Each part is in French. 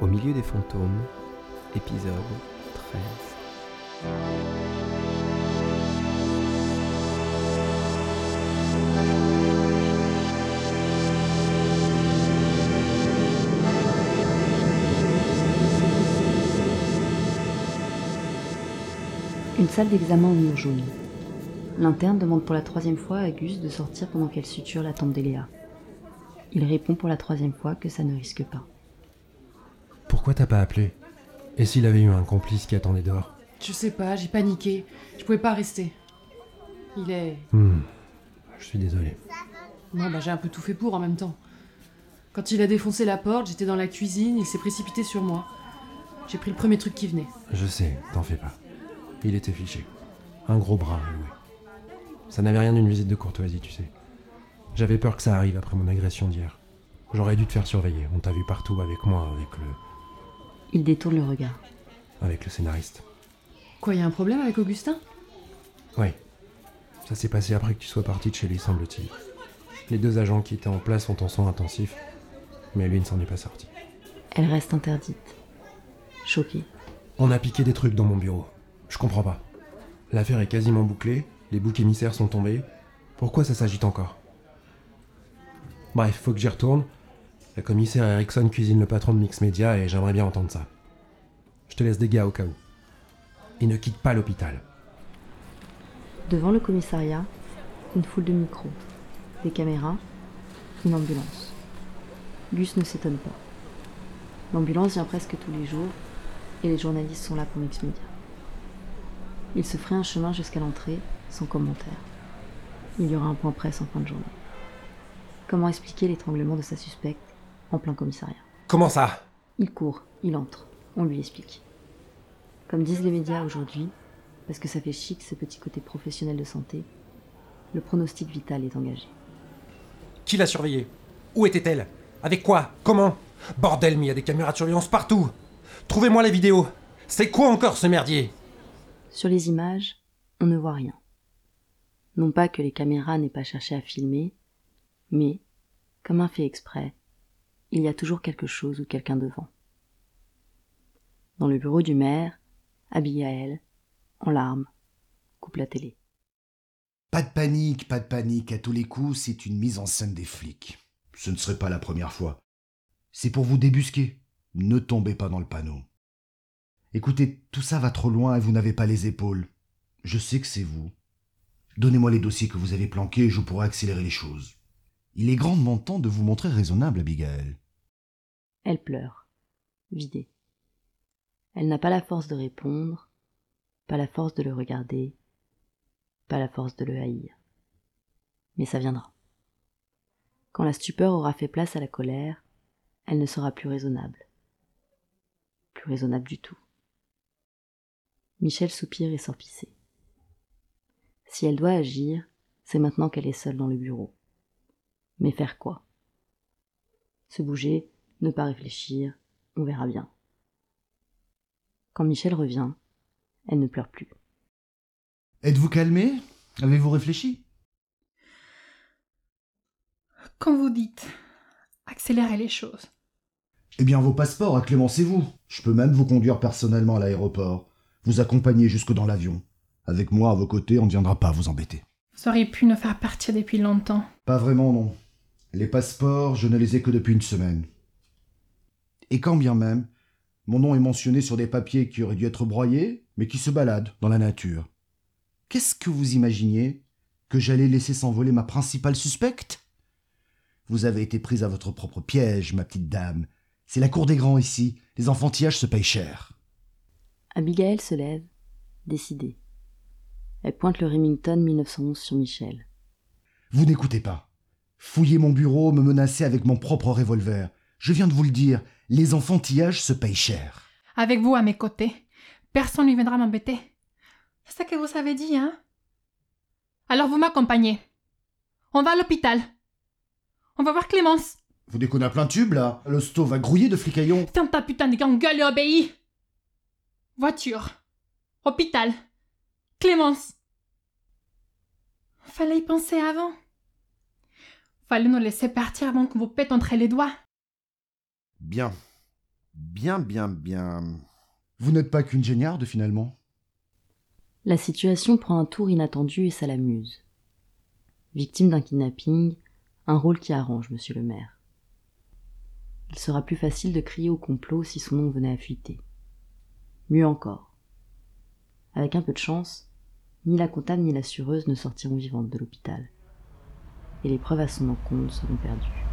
Au milieu des fantômes, épisode 13. Une salle d'examen en mur jaune. L'interne demande pour la troisième fois à Gus de sortir pendant qu'elle suture la tante d'Eléa. Il répond pour la troisième fois que ça ne risque pas. Pourquoi t'as pas appelé? Et s'il avait eu un complice qui attendait dehors? Je sais pas, j'ai paniqué. Je pouvais pas rester. Il est. Hmm. Je suis désolé. Non, bah j'ai un peu tout fait pour en même temps. Quand il a défoncé la porte, j'étais dans la cuisine, il s'est précipité sur moi. J'ai pris le premier truc qui venait. Je sais, t'en fais pas. Il était fiché. Un gros bras alloué. Ça n'avait rien d'une visite de courtoisie, tu sais. J'avais peur que ça arrive après mon agression d'hier. J'aurais dû te faire surveiller. On t'a vu partout avec moi, avec le. Il détourne le regard. avec le scénariste. Quoi, y a un problème avec Augustin? Oui. Ça s'est passé après que tu sois parti de chez lui, semble-t-il. Les deux agents qui étaient en place sont en soins intensifs, mais lui ne s'en est pas sorti. Elle reste interdite. Choquée. On a piqué des trucs dans mon bureau. Je comprends pas. L'affaire est quasiment bouclée, les boucs émissaires sont tombés. Pourquoi ça s'agite encore? Bref, faut que j'y retourne. La commissaire Erickson cuisine le patron de Mix Media et j'aimerais bien entendre ça. Je te laisse des gars au cas où. Et ne quitte pas l'hôpital. Devant le commissariat, une foule de micros, des caméras, une ambulance. Gus ne s'étonne pas. L'ambulance vient presque tous les jours et les journalistes sont là pour Mix Media. Il se ferait un chemin jusqu'à l'entrée sans commentaire. Il y aura un point presse en fin de journée. Comment expliquer l'étranglement de sa suspecte? En plein commissariat. Comment ça? Il court, il entre, on lui explique. Comme disent les médias aujourd'hui, parce que ça fait chic ce petit côté professionnel de santé, le pronostic vital est engagé. Qui l'a surveillée Où était-elle? Avec quoi? Comment? Bordel, mais il y a des caméras de surveillance partout. Trouvez-moi la vidéo C'est quoi encore ce merdier? Sur les images, on ne voit rien. Non pas que les caméras n'aient pas cherché à filmer, mais, comme un fait exprès, il y a toujours quelque chose ou quelqu'un devant. Dans le bureau du maire, Abigail, en larmes, coupe la télé. Pas de panique, pas de panique. À tous les coups, c'est une mise en scène des flics. Ce ne serait pas la première fois. C'est pour vous débusquer. Ne tombez pas dans le panneau. Écoutez, tout ça va trop loin et vous n'avez pas les épaules. Je sais que c'est vous. Donnez-moi les dossiers que vous avez planqués et je pourrai accélérer les choses. Il est grandement temps de vous montrer raisonnable, Abigail. Elle pleure, vidée. Elle n'a pas la force de répondre, pas la force de le regarder, pas la force de le haïr. Mais ça viendra. Quand la stupeur aura fait place à la colère, elle ne sera plus raisonnable. Plus raisonnable du tout. Michel soupire et sort. Si elle doit agir, c'est maintenant qu'elle est seule dans le bureau. Mais faire quoi? Se bouger, ne pas réfléchir, on verra bien. Quand Michel revient, elle ne pleure plus. Êtes-vous calmé? Avez-vous réfléchi? Quand vous dites accélérez les choses, Eh bien, vos passeports, acclémencez-vous. Je peux même vous conduire personnellement à l'aéroport, vous accompagner jusque dans l'avion. Avec moi à vos côtés, on ne viendra pas vous embêter. vous auriez pu nous faire partir depuis longtemps. Pas vraiment, non. Les passeports, je ne les ai que depuis une semaine. Et quand bien même, mon nom est mentionné sur des papiers qui auraient dû être broyés, mais qui se baladent dans la nature. Qu'est-ce que vous imaginiez Que j'allais laisser s'envoler ma principale suspecte? Vous avez été prise à votre propre piège, ma petite dame. C'est la cour des grands ici. Les enfantillages se payent cher. Abigail se lève, décidée. Elle pointe le Remington 1911 sur Michel. Vous n'écoutez pas. Fouillez mon bureau, me menacer avec mon propre revolver. Je viens de vous le dire, les enfantillages se payent cher. Avec vous à mes côtés, personne ne viendra m'embêter. C'est ça que vous avez dit, hein? Alors vous m'accompagnez. On va à l'hôpital. On va voir Clémence. Vous déconnez à plein tube, là? L'hosto va grouiller de fricaillons. Ferme ta putain de gueule et obéis. Voiture. Hôpital. Clémence. Fallait y penser avant. Fallait nous laisser partir avant qu'on vous pète entre les doigts. Bien. Bien, bien, bien. Vous n'êtes pas qu'une géniarde, finalement La situation prend un tour inattendu et ça l'amuse. Victime d'un kidnapping, un rôle qui arrange monsieur le maire. Il sera plus facile de crier au complot si son nom venait à fuiter. Mieux encore. Avec un peu de chance, ni la comptable ni l'assureuse ne sortiront vivantes de l'hôpital. Et les preuves à son encontre seront perdues.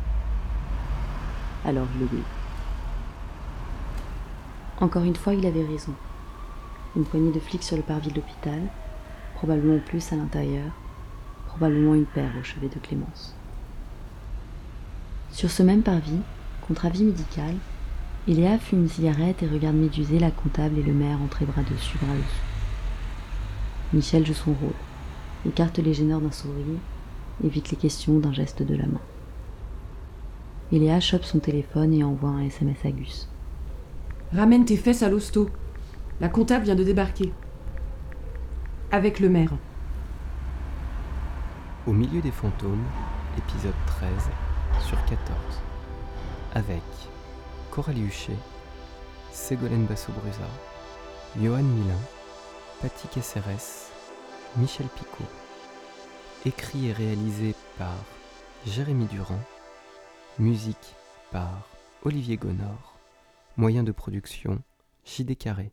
Alors il obéit. Encore une fois, il avait raison. Une poignée de flics sur le parvis de l'hôpital, probablement plus à l'intérieur, probablement une paire au chevet de Clémence. Sur ce même parvis, contre avis médical, Iléa fume une cigarette et regarde médusé la comptable et le maire entrer bras dessus, bras dessous. Michel joue son rôle, écarte les gêneurs d'un sourire, évite les questions d'un geste de la main. Iléa chope son téléphone et envoie un SMS à Gus. Ramène tes fesses à l'hosto. La comptable vient de débarquer. Avec le maire. Au milieu des fantômes, épisode 13 sur 14. Avec Coralie Huchet, Ségolène Basso-Brusa, Johan Milin, Paty Caceres, Michel Picot. Écrit et réalisé par Jérémy Durand. Musique par Olivier Gonor. Moyen de production JD Carré.